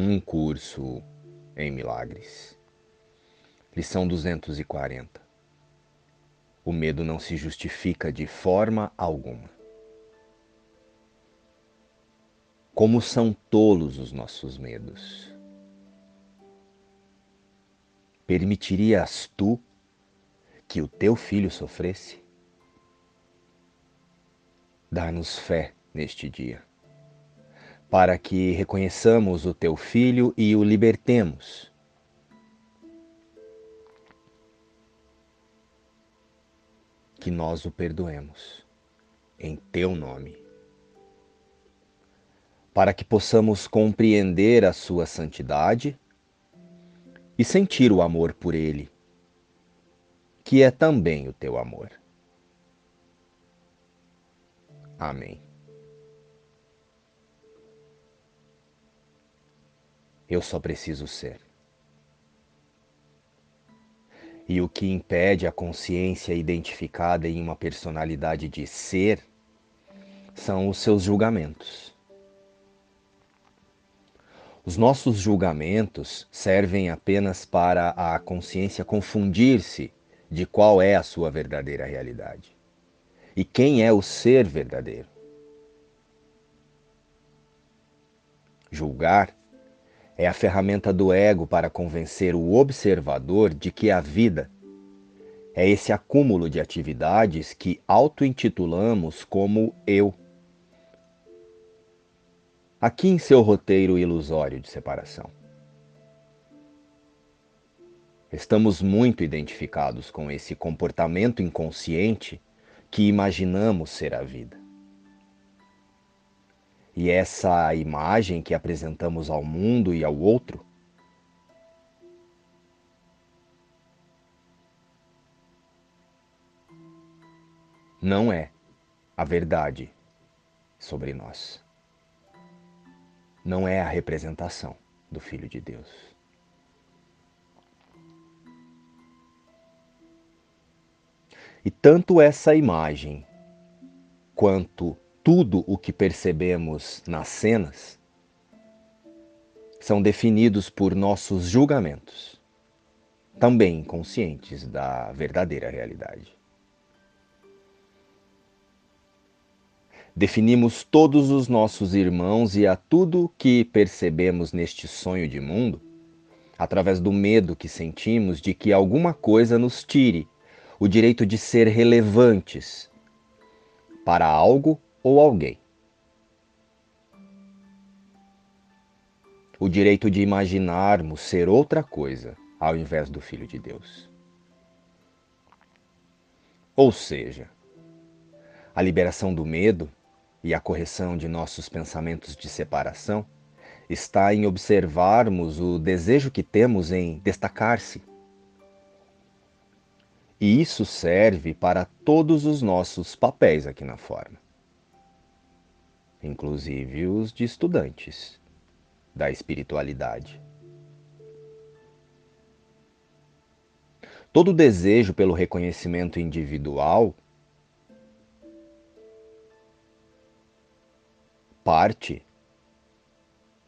Um curso em milagres. Lição 240. O medo não se justifica de forma alguma. Como são tolos os nossos medos. Permitirias tu que o teu filho sofresse? Dá-nos fé neste dia para que reconheçamos o teu filho e o libertemos. Que nós o perdoemos em teu nome. Para que possamos compreender a sua santidade e sentir o amor por ele, que é também o teu amor. Amém. Eu só preciso ser. E o que impede a consciência identificada em uma personalidade de ser são os seus julgamentos. Os nossos julgamentos servem apenas para a consciência confundir-se de qual é a sua verdadeira realidade e quem é o ser verdadeiro. Julgar é a ferramenta do ego para convencer o observador de que a vida é esse acúmulo de atividades que auto-intitulamos como eu. Aqui em seu roteiro ilusório de separação. Estamos muito identificados com esse comportamento inconsciente que imaginamos ser a vida. E essa imagem que apresentamos ao mundo e ao outro não é a verdade sobre nós. Não é a representação do Filho de Deus. E tanto essa imagem quanto tudo o que percebemos nas cenas são definidos por nossos julgamentos, também conscientes da verdadeira realidade. Definimos todos os nossos irmãos e a tudo que percebemos neste sonho de mundo através do medo que sentimos de que alguma coisa nos tire o direito de ser relevantes para algo ou alguém. O direito de imaginarmos ser outra coisa ao invés do Filho de Deus. Ou seja, a liberação do medo e a correção de nossos pensamentos de separação está em observarmos o desejo que temos em destacar-se. E isso serve para todos os nossos papéis aqui na forma inclusive os de estudantes da espiritualidade. Todo desejo pelo reconhecimento individual parte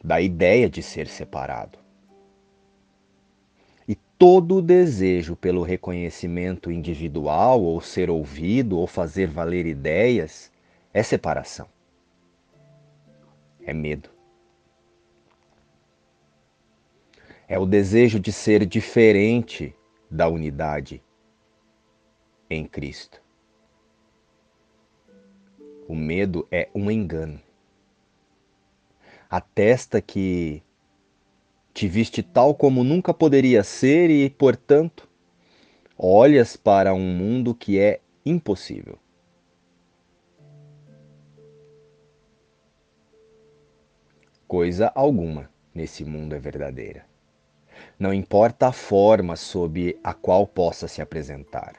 da ideia de ser separado. E todo desejo pelo reconhecimento individual, ou ser ouvido, ou fazer valer ideias, é separação é medo. É o desejo de ser diferente da unidade em Cristo. O medo é um engano. Atesta que te viste tal como nunca poderia ser e, portanto, olhas para um mundo que é impossível. Coisa alguma nesse mundo é verdadeira. Não importa a forma sob a qual possa se apresentar.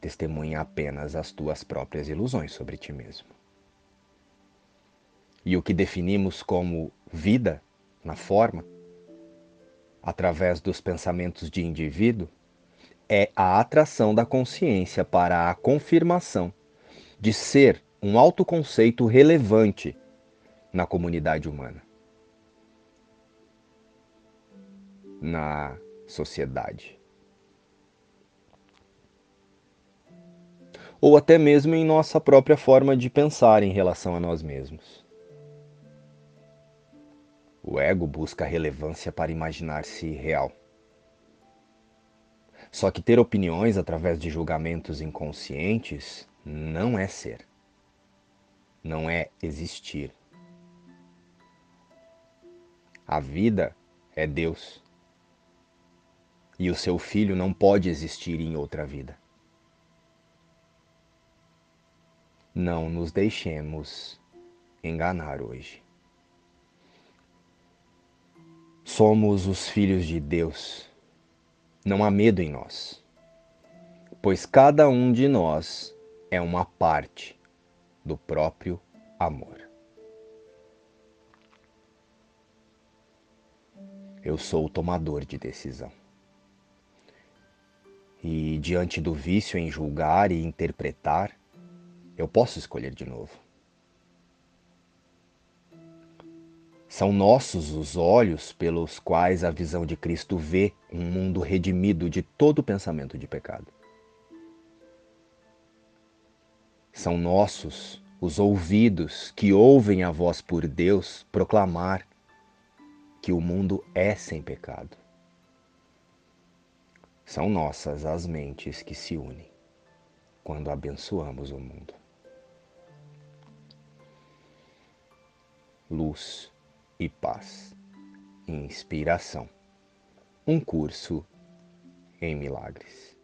Testemunha apenas as tuas próprias ilusões sobre ti mesmo. E o que definimos como vida na forma, através dos pensamentos de indivíduo, é a atração da consciência para a confirmação de ser um autoconceito relevante na comunidade humana, na sociedade. Ou até mesmo em nossa própria forma de pensar em relação a nós mesmos. O ego busca relevância para imaginar-se real. Só que ter opiniões através de julgamentos inconscientes não é ser. Não é existir. A vida é Deus. E o seu filho não pode existir em outra vida. Não nos deixemos enganar hoje. Somos os filhos de Deus não há medo em nós, pois cada um de nós é uma parte do próprio amor. Eu sou o tomador de decisão. E diante do vício em julgar e interpretar, eu posso escolher de novo. São nossos os olhos pelos quais a visão de Cristo vê um mundo redimido de todo pensamento de pecado. São nossos os ouvidos que ouvem a voz por Deus proclamar que o mundo é sem pecado. São nossas as mentes que se unem quando abençoamos o mundo. Luz e paz. Inspiração. Um curso em milagres.